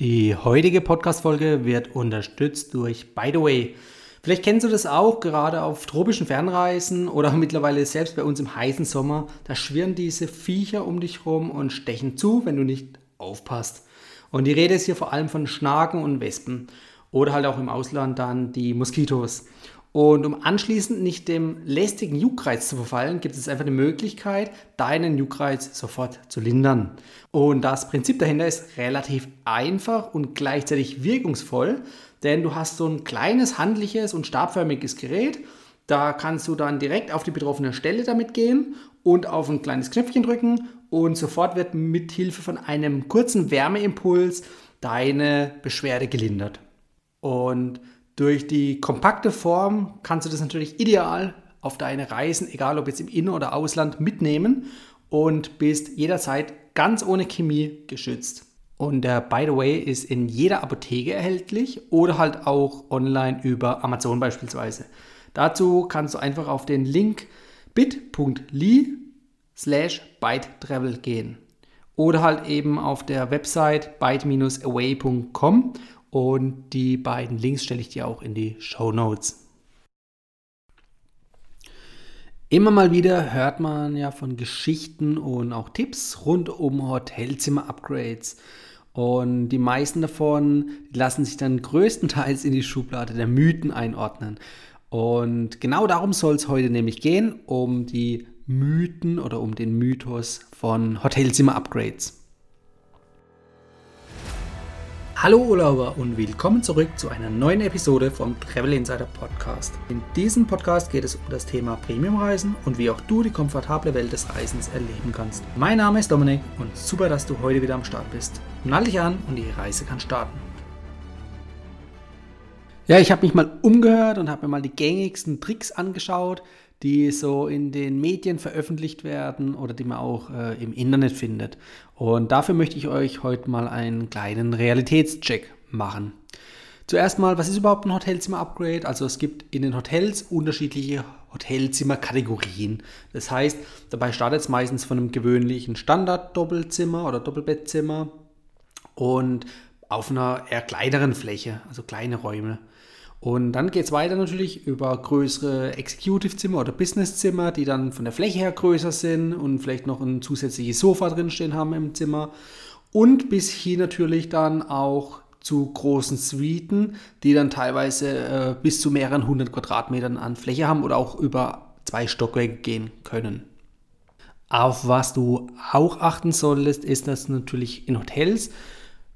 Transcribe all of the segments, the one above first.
Die heutige Podcast-Folge wird unterstützt durch By the Way. Vielleicht kennst du das auch, gerade auf tropischen Fernreisen oder mittlerweile selbst bei uns im heißen Sommer. Da schwirren diese Viecher um dich rum und stechen zu, wenn du nicht aufpasst. Und die Rede ist hier vor allem von Schnaken und Wespen oder halt auch im Ausland dann die Moskitos. Und um anschließend nicht dem lästigen Juckreiz zu verfallen, gibt es einfach die Möglichkeit, deinen Juckreiz sofort zu lindern. Und das Prinzip dahinter ist relativ einfach und gleichzeitig wirkungsvoll, denn du hast so ein kleines, handliches und stabförmiges Gerät. Da kannst du dann direkt auf die betroffene Stelle damit gehen und auf ein kleines Knöpfchen drücken und sofort wird mit Hilfe von einem kurzen Wärmeimpuls deine Beschwerde gelindert. Und durch die kompakte Form kannst du das natürlich ideal auf deine Reisen, egal ob jetzt im In- oder Ausland, mitnehmen und bist jederzeit ganz ohne Chemie geschützt. Und der By the Way ist in jeder Apotheke erhältlich oder halt auch online über Amazon beispielsweise. Dazu kannst du einfach auf den Link bit.ly slash bytetravel gehen. Oder halt eben auf der Website byte-away.com und die beiden Links stelle ich dir auch in die Show Notes. Immer mal wieder hört man ja von Geschichten und auch Tipps rund um Hotelzimmer-Upgrades. Und die meisten davon lassen sich dann größtenteils in die Schublade der Mythen einordnen. Und genau darum soll es heute nämlich gehen, um die Mythen oder um den Mythos von Hotelzimmer-Upgrades. Hallo Urlauber und willkommen zurück zu einer neuen Episode vom Travel Insider Podcast. In diesem Podcast geht es um das Thema Premiumreisen und wie auch du die komfortable Welt des Reisens erleben kannst. Mein Name ist Dominik und super, dass du heute wieder am Start bist. Nall dich an und die Reise kann starten. Ja, ich habe mich mal umgehört und habe mir mal die gängigsten Tricks angeschaut, die so in den Medien veröffentlicht werden oder die man auch äh, im Internet findet. Und dafür möchte ich euch heute mal einen kleinen Realitätscheck machen. Zuerst mal, was ist überhaupt ein Hotelzimmer-Upgrade? Also es gibt in den Hotels unterschiedliche Hotelzimmer-Kategorien. Das heißt, dabei startet es meistens von einem gewöhnlichen Standard-Doppelzimmer oder Doppelbettzimmer und auf einer eher kleineren Fläche, also kleine Räume. Und dann geht es weiter natürlich über größere Executive-Zimmer oder Business-Zimmer, die dann von der Fläche her größer sind und vielleicht noch ein zusätzliches Sofa drinstehen haben im Zimmer. Und bis hin natürlich dann auch zu großen Suiten, die dann teilweise äh, bis zu mehreren hundert Quadratmetern an Fläche haben oder auch über zwei Stockwerke gehen können. Auf was du auch achten solltest, ist, dass natürlich in Hotels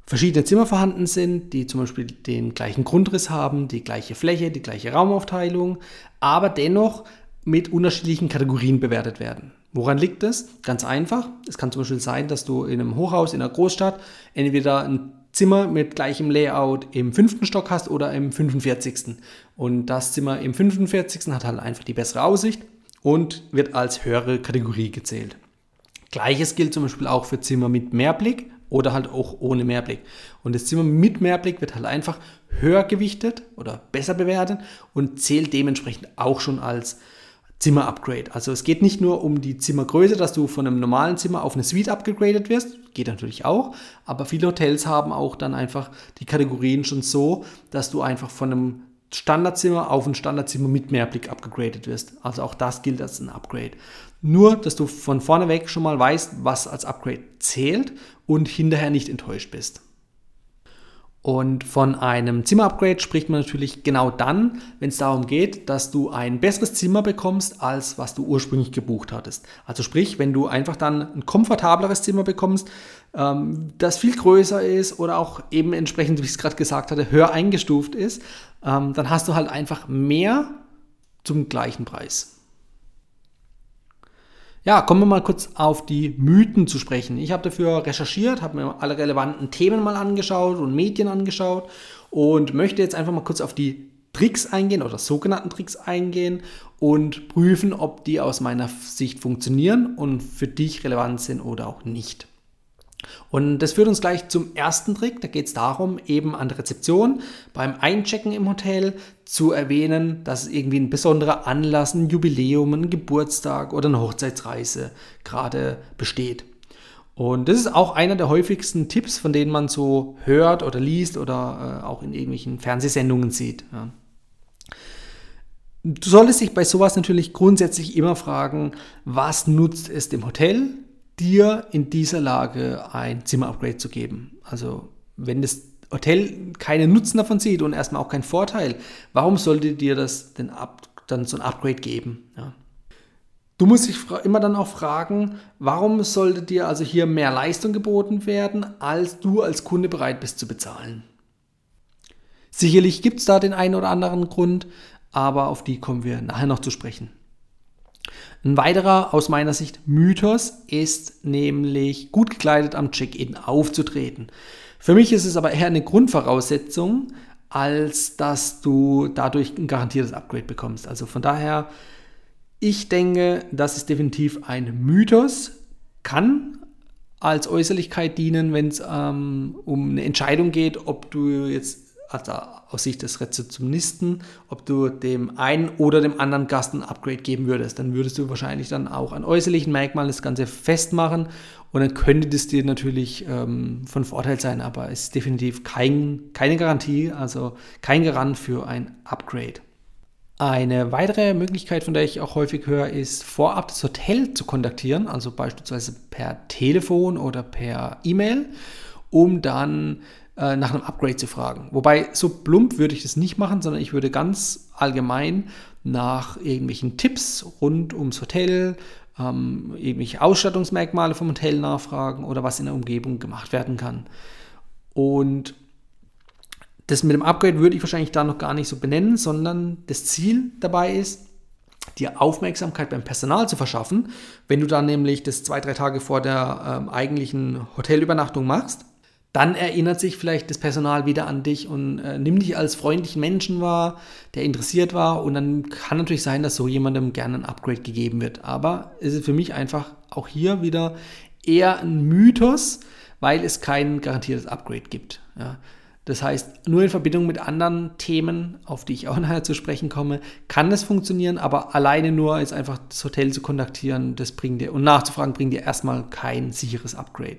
verschiedene Zimmer vorhanden sind, die zum Beispiel den gleichen Grundriss haben, die gleiche Fläche, die gleiche Raumaufteilung, aber dennoch mit unterschiedlichen Kategorien bewertet werden. Woran liegt das? Ganz einfach. Es kann zum Beispiel sein, dass du in einem Hochhaus in einer Großstadt entweder ein Zimmer mit gleichem Layout im fünften Stock hast oder im 45. Und das Zimmer im 45. hat halt einfach die bessere Aussicht und wird als höhere Kategorie gezählt. Gleiches gilt zum Beispiel auch für Zimmer mit Mehrblick oder halt auch ohne Mehrblick. Und das Zimmer mit Mehrblick wird halt einfach höher gewichtet oder besser bewertet und zählt dementsprechend auch schon als Zimmer-Upgrade. Also es geht nicht nur um die Zimmergröße, dass du von einem normalen Zimmer auf eine Suite abgegradet wirst, geht natürlich auch, aber viele Hotels haben auch dann einfach die Kategorien schon so, dass du einfach von einem Standardzimmer auf ein Standardzimmer mit Mehrblick abgegradet wirst. Also auch das gilt als ein Upgrade. Nur, dass du von vorne weg schon mal weißt, was als Upgrade zählt und hinterher nicht enttäuscht bist. Und von einem Zimmerupgrade spricht man natürlich genau dann, wenn es darum geht, dass du ein besseres Zimmer bekommst, als was du ursprünglich gebucht hattest. Also sprich, wenn du einfach dann ein komfortableres Zimmer bekommst, ähm, das viel größer ist oder auch eben entsprechend, wie ich es gerade gesagt hatte, höher eingestuft ist, ähm, dann hast du halt einfach mehr zum gleichen Preis. Ja, kommen wir mal kurz auf die Mythen zu sprechen. Ich habe dafür recherchiert, habe mir alle relevanten Themen mal angeschaut und Medien angeschaut und möchte jetzt einfach mal kurz auf die Tricks eingehen oder sogenannten Tricks eingehen und prüfen, ob die aus meiner Sicht funktionieren und für dich relevant sind oder auch nicht. Und das führt uns gleich zum ersten Trick. Da geht es darum, eben an der Rezeption beim Einchecken im Hotel zu erwähnen, dass es irgendwie ein besonderer Anlass, ein Jubiläum, ein Geburtstag oder eine Hochzeitsreise gerade besteht. Und das ist auch einer der häufigsten Tipps, von denen man so hört oder liest oder äh, auch in irgendwelchen Fernsehsendungen sieht. Ja. Du solltest dich bei sowas natürlich grundsätzlich immer fragen, was nutzt es dem Hotel, dir in dieser Lage ein Zimmerupgrade zu geben? Also wenn das Hotel keinen Nutzen davon sieht und erstmal auch keinen Vorteil, warum sollte dir das denn ab, dann so ein Upgrade geben? Ja. Du musst dich immer dann auch fragen, warum sollte dir also hier mehr Leistung geboten werden, als du als Kunde bereit bist zu bezahlen? Sicherlich gibt es da den einen oder anderen Grund, aber auf die kommen wir nachher noch zu sprechen. Ein weiterer aus meiner Sicht Mythos ist nämlich gut gekleidet am Check-in aufzutreten. Für mich ist es aber eher eine Grundvoraussetzung, als dass du dadurch ein garantiertes Upgrade bekommst. Also von daher, ich denke, das ist definitiv ein Mythos, kann als Äußerlichkeit dienen, wenn es ähm, um eine Entscheidung geht, ob du jetzt also aus Sicht des Rezeptionisten, ob du dem einen oder dem anderen Gast ein Upgrade geben würdest. Dann würdest du wahrscheinlich dann auch an äußerlichen Merkmalen das Ganze festmachen und dann könnte das dir natürlich ähm, von Vorteil sein, aber es ist definitiv kein, keine Garantie, also kein Garant für ein Upgrade. Eine weitere Möglichkeit, von der ich auch häufig höre, ist vorab das Hotel zu kontaktieren, also beispielsweise per Telefon oder per E-Mail, um dann äh, nach einem Upgrade zu fragen. Wobei so plump würde ich das nicht machen, sondern ich würde ganz allgemein nach irgendwelchen Tipps rund ums Hotel, ähm, irgendwelche Ausstattungsmerkmale vom Hotel nachfragen oder was in der Umgebung gemacht werden kann. Und das mit dem Upgrade würde ich wahrscheinlich da noch gar nicht so benennen, sondern das Ziel dabei ist, dir Aufmerksamkeit beim Personal zu verschaffen. Wenn du dann nämlich das zwei, drei Tage vor der ähm, eigentlichen Hotelübernachtung machst, dann erinnert sich vielleicht das Personal wieder an dich und äh, nimmt dich als freundlichen Menschen wahr, der interessiert war. Und dann kann natürlich sein, dass so jemandem gerne ein Upgrade gegeben wird. Aber es ist für mich einfach auch hier wieder eher ein Mythos, weil es kein garantiertes Upgrade gibt. Ja. Das heißt, nur in Verbindung mit anderen Themen, auf die ich auch nachher zu sprechen komme, kann das funktionieren, aber alleine nur jetzt einfach das Hotel zu kontaktieren, das bringt dir und nachzufragen, bringt dir erstmal kein sicheres Upgrade.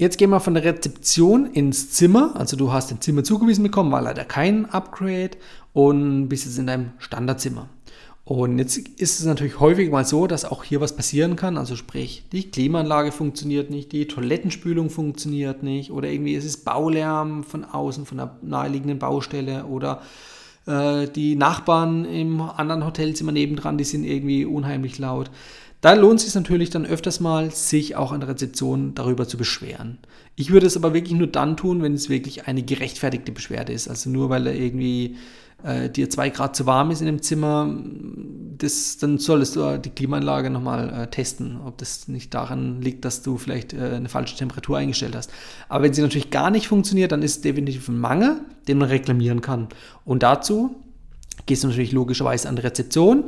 Jetzt gehen wir von der Rezeption ins Zimmer. Also du hast ein Zimmer zugewiesen bekommen, war leider kein Upgrade und bist jetzt in deinem Standardzimmer. Und jetzt ist es natürlich häufig mal so, dass auch hier was passieren kann. Also sprich, die Klimaanlage funktioniert nicht, die Toilettenspülung funktioniert nicht oder irgendwie ist es Baulärm von außen, von einer naheliegenden Baustelle oder äh, die Nachbarn im anderen Hotelzimmer nebendran, die sind irgendwie unheimlich laut. Da lohnt es sich natürlich dann öfters mal, sich auch an der Rezeption darüber zu beschweren. Ich würde es aber wirklich nur dann tun, wenn es wirklich eine gerechtfertigte Beschwerde ist. Also nur weil da irgendwie äh, dir zwei Grad zu warm ist in dem Zimmer, das, dann solltest du die Klimaanlage nochmal äh, testen, ob das nicht daran liegt, dass du vielleicht äh, eine falsche Temperatur eingestellt hast. Aber wenn sie natürlich gar nicht funktioniert, dann ist es definitiv ein Mangel, den man reklamieren kann. Und dazu gehst du natürlich logischerweise an die Rezeption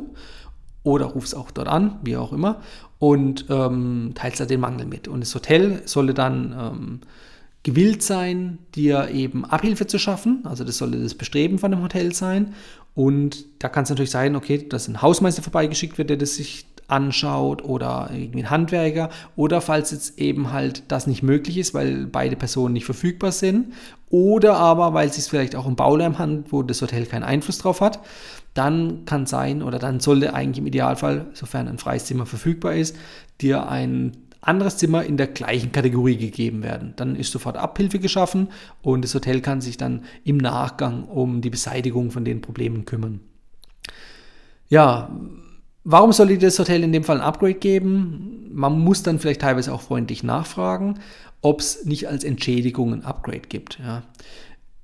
oder rufst auch dort an, wie auch immer, und ähm, teilst da den Mangel mit. Und das Hotel solle dann ähm, gewillt sein, dir eben Abhilfe zu schaffen. Also das sollte das Bestreben von dem Hotel sein. Und da kann es natürlich sein, okay, dass ein Hausmeister vorbeigeschickt wird, der das sich anschaut oder irgendwie ein Handwerker oder falls jetzt eben halt das nicht möglich ist, weil beide Personen nicht verfügbar sind oder aber weil es sich vielleicht auch um Baulärm handelt, wo das Hotel keinen Einfluss drauf hat, dann kann sein oder dann sollte eigentlich im Idealfall, sofern ein freies Zimmer verfügbar ist, dir ein anderes Zimmer in der gleichen Kategorie gegeben werden. Dann ist sofort Abhilfe geschaffen und das Hotel kann sich dann im Nachgang um die Beseitigung von den Problemen kümmern. Ja, warum sollte das Hotel in dem Fall ein Upgrade geben? Man muss dann vielleicht teilweise auch freundlich nachfragen, ob es nicht als Entschädigung ein Upgrade gibt. Ja.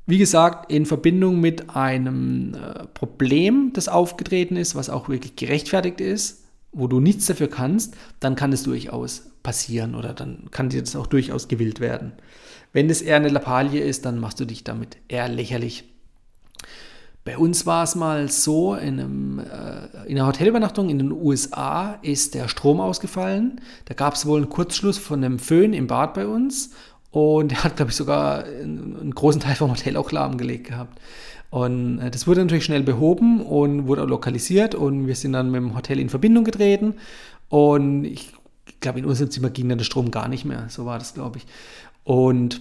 Wie gesagt, in Verbindung mit einem äh, Problem, das aufgetreten ist, was auch wirklich gerechtfertigt ist, wo du nichts dafür kannst, dann kann es durchaus passieren oder dann kann dir das auch durchaus gewillt werden. Wenn es eher eine Lappalie ist, dann machst du dich damit eher lächerlich. Bei uns war es mal so, in, einem, äh, in einer Hotelübernachtung in den USA ist der Strom ausgefallen. Da gab es wohl einen Kurzschluss von einem Föhn im Bad bei uns und er hat, glaube ich, sogar einen großen Teil vom Hotel auch lahmgelegt gehabt. Und äh, das wurde natürlich schnell behoben und wurde auch lokalisiert und wir sind dann mit dem Hotel in Verbindung getreten. Und ich glaube, in unserem Zimmer ging dann der Strom gar nicht mehr. So war das, glaube ich. Und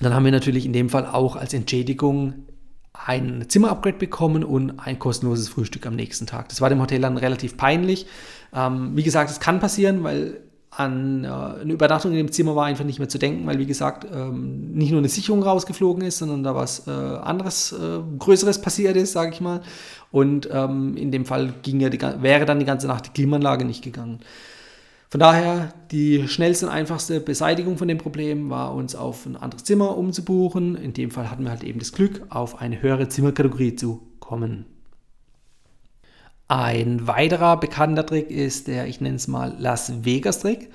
dann haben wir natürlich in dem Fall auch als Entschädigung ein Zimmerupgrade bekommen und ein kostenloses Frühstück am nächsten Tag. Das war dem Hotel dann relativ peinlich. Ähm, wie gesagt, es kann passieren, weil an äh, eine Übernachtung in dem Zimmer war einfach nicht mehr zu denken, weil wie gesagt ähm, nicht nur eine Sicherung rausgeflogen ist, sondern da was äh, anderes, äh, Größeres passiert ist, sage ich mal. Und ähm, in dem Fall ging ja die, wäre dann die ganze Nacht die Klimaanlage nicht gegangen. Von daher, die schnellste und einfachste Beseitigung von dem Problem war, uns auf ein anderes Zimmer umzubuchen. In dem Fall hatten wir halt eben das Glück, auf eine höhere Zimmerkategorie zu kommen. Ein weiterer bekannter Trick ist der, ich nenne es mal Las Vegas Trick.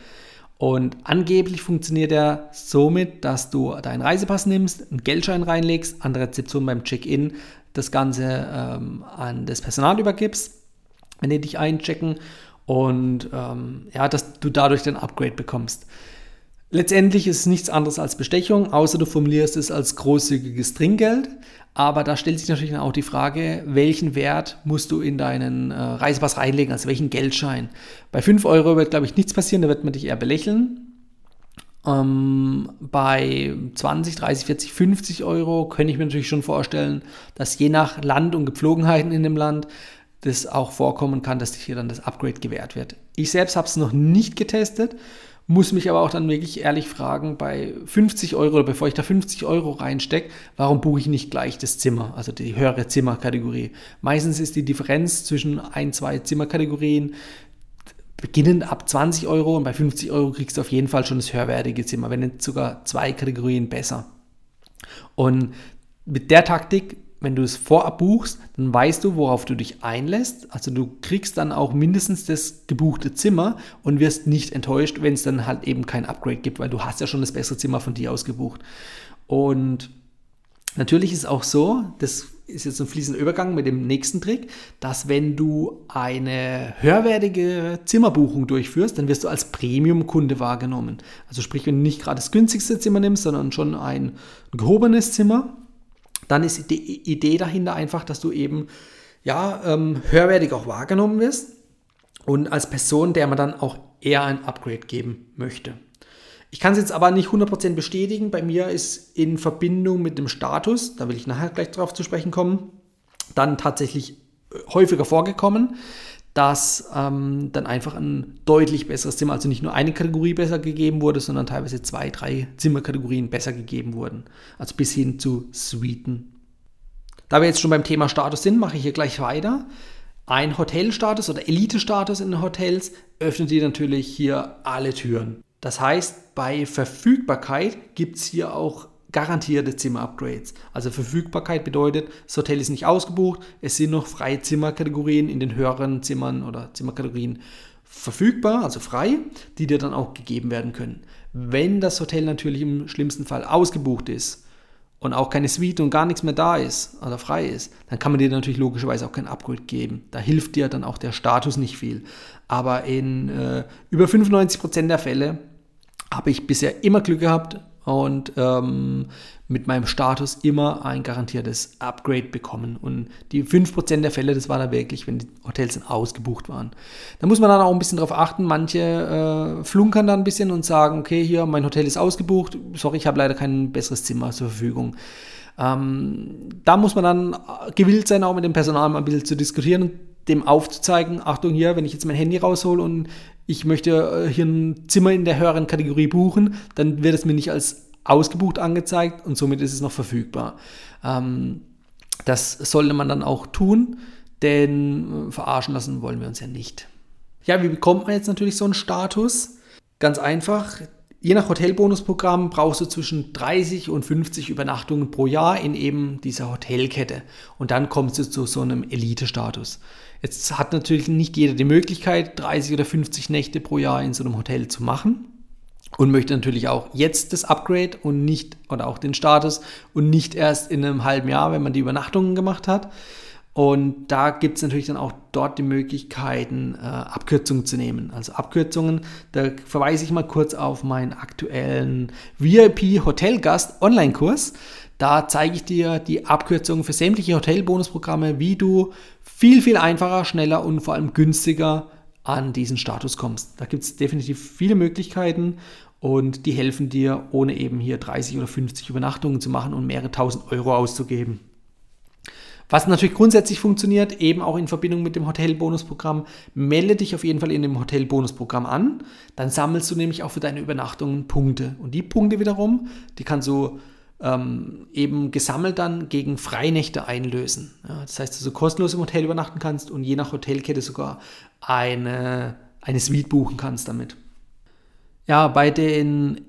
Und angeblich funktioniert er somit, dass du deinen Reisepass nimmst, einen Geldschein reinlegst, an der Rezeption beim Check-in das Ganze ähm, an das Personal übergibst, wenn die dich einchecken und ähm, ja, dass du dadurch den Upgrade bekommst. Letztendlich ist es nichts anderes als Bestechung, außer du formulierst es als großzügiges Trinkgeld. Aber da stellt sich natürlich auch die Frage, welchen Wert musst du in deinen äh, Reisepass reinlegen, also welchen Geldschein. Bei 5 Euro wird, glaube ich, nichts passieren, da wird man dich eher belächeln. Ähm, bei 20, 30, 40, 50 Euro könnte ich mir natürlich schon vorstellen, dass je nach Land und Gepflogenheiten in dem Land das auch vorkommen kann, dass hier dann das Upgrade gewährt wird. Ich selbst habe es noch nicht getestet, muss mich aber auch dann wirklich ehrlich fragen, bei 50 Euro bevor ich da 50 Euro reinstecke, warum buche ich nicht gleich das Zimmer, also die höhere Zimmerkategorie? Meistens ist die Differenz zwischen ein, zwei Zimmerkategorien beginnend ab 20 Euro und bei 50 Euro kriegst du auf jeden Fall schon das höherwertige Zimmer, wenn nicht sogar zwei Kategorien besser. Und mit der Taktik wenn du es vorab buchst, dann weißt du, worauf du dich einlässt. Also du kriegst dann auch mindestens das gebuchte Zimmer und wirst nicht enttäuscht, wenn es dann halt eben kein Upgrade gibt, weil du hast ja schon das bessere Zimmer von dir aus gebucht. Und natürlich ist auch so, das ist jetzt ein fließender Übergang mit dem nächsten Trick, dass wenn du eine höherwertige Zimmerbuchung durchführst, dann wirst du als Premium-Kunde wahrgenommen. Also sprich, wenn du nicht gerade das günstigste Zimmer nimmst, sondern schon ein gehobenes Zimmer, dann ist die Idee dahinter einfach, dass du eben ja, ähm, höherwertig auch wahrgenommen wirst und als Person, der man dann auch eher ein Upgrade geben möchte. Ich kann es jetzt aber nicht 100% bestätigen. Bei mir ist in Verbindung mit dem Status, da will ich nachher gleich drauf zu sprechen kommen, dann tatsächlich äh, häufiger vorgekommen, dass ähm, dann einfach ein deutlich besseres Zimmer, also nicht nur eine Kategorie besser gegeben wurde, sondern teilweise zwei, drei Zimmerkategorien besser gegeben wurden. Also bis hin zu Suiten. Da wir jetzt schon beim Thema Status sind, mache ich hier gleich weiter. Ein Hotelstatus oder Elite-Status in Hotels öffnet dir natürlich hier alle Türen. Das heißt, bei Verfügbarkeit gibt es hier auch garantierte Zimmer-Upgrades. Also Verfügbarkeit bedeutet, das Hotel ist nicht ausgebucht, es sind noch freie Zimmerkategorien in den höheren Zimmern oder Zimmerkategorien verfügbar, also frei, die dir dann auch gegeben werden können. Wenn das Hotel natürlich im schlimmsten Fall ausgebucht ist und auch keine Suite und gar nichts mehr da ist oder frei ist, dann kann man dir natürlich logischerweise auch kein Upgrade geben. Da hilft dir dann auch der Status nicht viel. Aber in äh, über 95% der Fälle habe ich bisher immer Glück gehabt, und ähm, mit meinem Status immer ein garantiertes Upgrade bekommen. Und die 5% der Fälle, das war da wirklich, wenn die Hotels dann ausgebucht waren. Da muss man dann auch ein bisschen drauf achten. Manche äh, flunkern dann ein bisschen und sagen, okay, hier, mein Hotel ist ausgebucht, sorry, ich habe leider kein besseres Zimmer zur Verfügung. Ähm, da muss man dann gewillt sein, auch mit dem Personal mal ein bisschen zu diskutieren und dem aufzuzeigen, Achtung hier, wenn ich jetzt mein Handy raushole und ich möchte äh, hier ein Zimmer in der höheren Kategorie buchen, dann wird es mir nicht als ausgebucht angezeigt und somit ist es noch verfügbar. Ähm, das sollte man dann auch tun, denn äh, verarschen lassen wollen wir uns ja nicht. Ja, wie bekommt man jetzt natürlich so einen Status? Ganz einfach, Je nach Hotelbonusprogramm brauchst du zwischen 30 und 50 Übernachtungen pro Jahr in eben dieser Hotelkette. Und dann kommst du zu so einem Elite-Status. Jetzt hat natürlich nicht jeder die Möglichkeit, 30 oder 50 Nächte pro Jahr in so einem Hotel zu machen. Und möchte natürlich auch jetzt das Upgrade und nicht, oder auch den Status und nicht erst in einem halben Jahr, wenn man die Übernachtungen gemacht hat. Und da gibt es natürlich dann auch dort die Möglichkeiten, äh, Abkürzungen zu nehmen. Also Abkürzungen, da verweise ich mal kurz auf meinen aktuellen VIP Hotelgast Online-Kurs. Da zeige ich dir die Abkürzungen für sämtliche Hotelbonusprogramme, wie du viel, viel einfacher, schneller und vor allem günstiger an diesen Status kommst. Da gibt es definitiv viele Möglichkeiten und die helfen dir, ohne eben hier 30 oder 50 Übernachtungen zu machen und mehrere tausend Euro auszugeben. Was natürlich grundsätzlich funktioniert, eben auch in Verbindung mit dem Hotelbonusprogramm, melde dich auf jeden Fall in dem Hotelbonusprogramm an. Dann sammelst du nämlich auch für deine Übernachtungen Punkte. Und die Punkte wiederum, die kannst du ähm, eben gesammelt dann gegen Freinächte einlösen. Ja, das heißt, dass du kostenlos im Hotel übernachten kannst und je nach Hotelkette sogar eine, eine Suite buchen kannst damit. Ja, bei den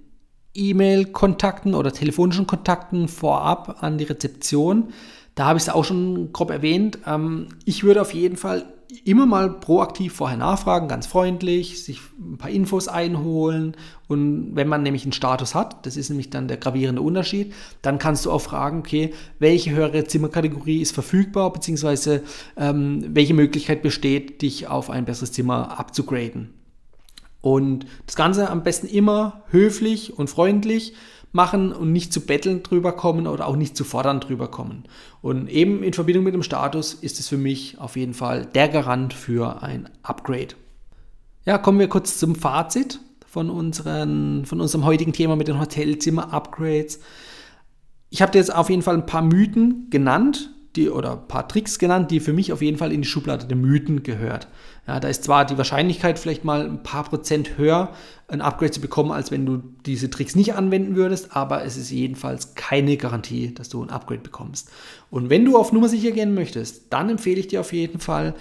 E-Mail-Kontakten oder telefonischen Kontakten vorab an die Rezeption da habe ich es auch schon grob erwähnt. Ähm, ich würde auf jeden Fall immer mal proaktiv vorher nachfragen, ganz freundlich, sich ein paar Infos einholen. Und wenn man nämlich einen Status hat, das ist nämlich dann der gravierende Unterschied, dann kannst du auch fragen, okay, welche höhere Zimmerkategorie ist verfügbar, beziehungsweise ähm, welche Möglichkeit besteht, dich auf ein besseres Zimmer abzugraden. Und das Ganze am besten immer höflich und freundlich machen und nicht zu betteln drüber kommen oder auch nicht zu fordern drüber kommen. Und eben in Verbindung mit dem Status ist es für mich auf jeden Fall der Garant für ein Upgrade. Ja, kommen wir kurz zum Fazit von, unseren, von unserem heutigen Thema mit den Hotelzimmer-Upgrades. Ich habe dir jetzt auf jeden Fall ein paar Mythen genannt, die, oder ein paar Tricks genannt, die für mich auf jeden Fall in die Schublade der Mythen gehört. Ja, da ist zwar die Wahrscheinlichkeit vielleicht mal ein paar Prozent höher, ein Upgrade zu bekommen, als wenn du diese Tricks nicht anwenden würdest, aber es ist jedenfalls keine Garantie, dass du ein Upgrade bekommst. Und wenn du auf Nummer sicher gehen möchtest, dann empfehle ich dir auf jeden Fall,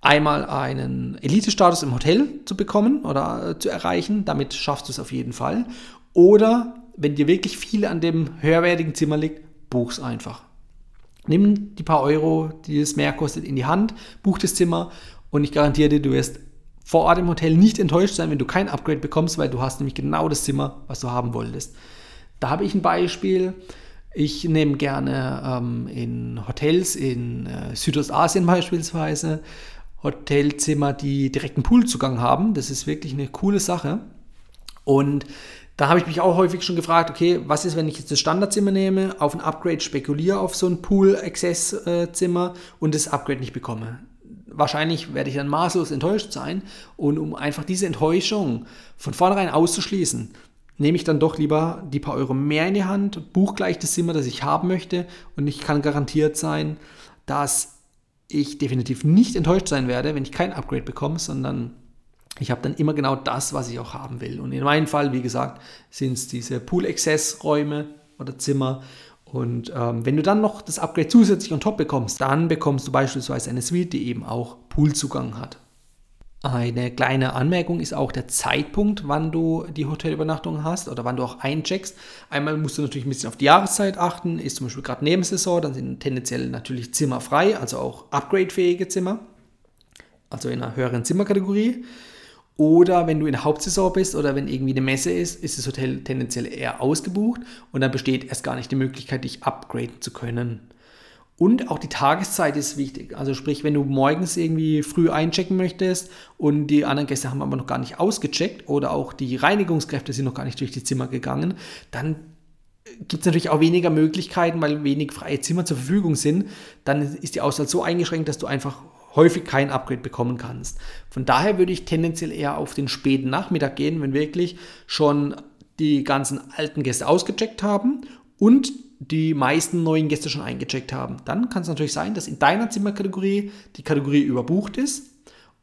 einmal einen Elite-Status im Hotel zu bekommen oder äh, zu erreichen. Damit schaffst du es auf jeden Fall. Oder wenn dir wirklich viel an dem höherwertigen Zimmer liegt, buch's einfach. Nimm die paar Euro, die es mehr kostet, in die Hand, buch das Zimmer und ich garantiere dir, du wirst vor Ort im Hotel nicht enttäuscht sein, wenn du kein Upgrade bekommst, weil du hast nämlich genau das Zimmer, was du haben wolltest. Da habe ich ein Beispiel. Ich nehme gerne ähm, in Hotels in äh, Südostasien beispielsweise Hotelzimmer, die direkten Poolzugang haben. Das ist wirklich eine coole Sache. Und da habe ich mich auch häufig schon gefragt, okay, was ist, wenn ich jetzt das Standardzimmer nehme, auf ein Upgrade spekuliere, auf so ein Pool-Access-Zimmer und das Upgrade nicht bekomme? Wahrscheinlich werde ich dann maßlos enttäuscht sein und um einfach diese Enttäuschung von vornherein auszuschließen, nehme ich dann doch lieber die paar Euro mehr in die Hand, buche gleich das Zimmer, das ich haben möchte und ich kann garantiert sein, dass ich definitiv nicht enttäuscht sein werde, wenn ich kein Upgrade bekomme, sondern ich habe dann immer genau das, was ich auch haben will. Und in meinem Fall, wie gesagt, sind es diese Pool-Access-Räume oder Zimmer. Und ähm, wenn du dann noch das Upgrade zusätzlich on top bekommst, dann bekommst du beispielsweise eine Suite, die eben auch Poolzugang hat. Eine kleine Anmerkung ist auch der Zeitpunkt, wann du die Hotelübernachtung hast oder wann du auch eincheckst. Einmal musst du natürlich ein bisschen auf die Jahreszeit achten. Ist zum Beispiel gerade Nebensaison, dann sind tendenziell natürlich Zimmer frei, also auch upgradefähige Zimmer, also in einer höheren Zimmerkategorie. Oder wenn du in der Hauptsaison bist oder wenn irgendwie eine Messe ist, ist das Hotel tendenziell eher ausgebucht und dann besteht erst gar nicht die Möglichkeit, dich upgraden zu können. Und auch die Tageszeit ist wichtig. Also sprich, wenn du morgens irgendwie früh einchecken möchtest und die anderen Gäste haben aber noch gar nicht ausgecheckt oder auch die Reinigungskräfte sind noch gar nicht durch die Zimmer gegangen, dann gibt es natürlich auch weniger Möglichkeiten, weil wenig freie Zimmer zur Verfügung sind. Dann ist die Auswahl so eingeschränkt, dass du einfach häufig kein Upgrade bekommen kannst. Von daher würde ich tendenziell eher auf den späten Nachmittag gehen, wenn wirklich schon die ganzen alten Gäste ausgecheckt haben und die meisten neuen Gäste schon eingecheckt haben. Dann kann es natürlich sein, dass in deiner Zimmerkategorie die Kategorie überbucht ist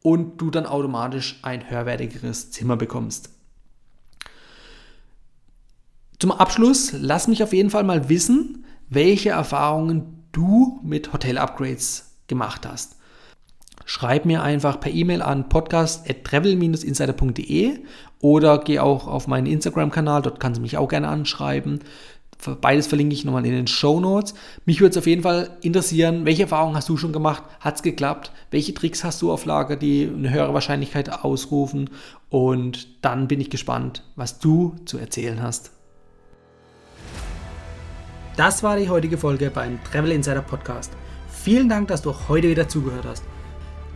und du dann automatisch ein höherwertigeres Zimmer bekommst. Zum Abschluss lass mich auf jeden Fall mal wissen, welche Erfahrungen du mit Hotel-Upgrades gemacht hast schreib mir einfach per E-Mail an podcast.travel-insider.de oder geh auch auf meinen Instagram-Kanal, dort kannst du mich auch gerne anschreiben. Beides verlinke ich nochmal in den Show Notes. Mich würde es auf jeden Fall interessieren, welche Erfahrungen hast du schon gemacht? Hat es geklappt? Welche Tricks hast du auf Lager, die eine höhere Wahrscheinlichkeit ausrufen? Und dann bin ich gespannt, was du zu erzählen hast. Das war die heutige Folge beim Travel Insider Podcast. Vielen Dank, dass du heute wieder zugehört hast.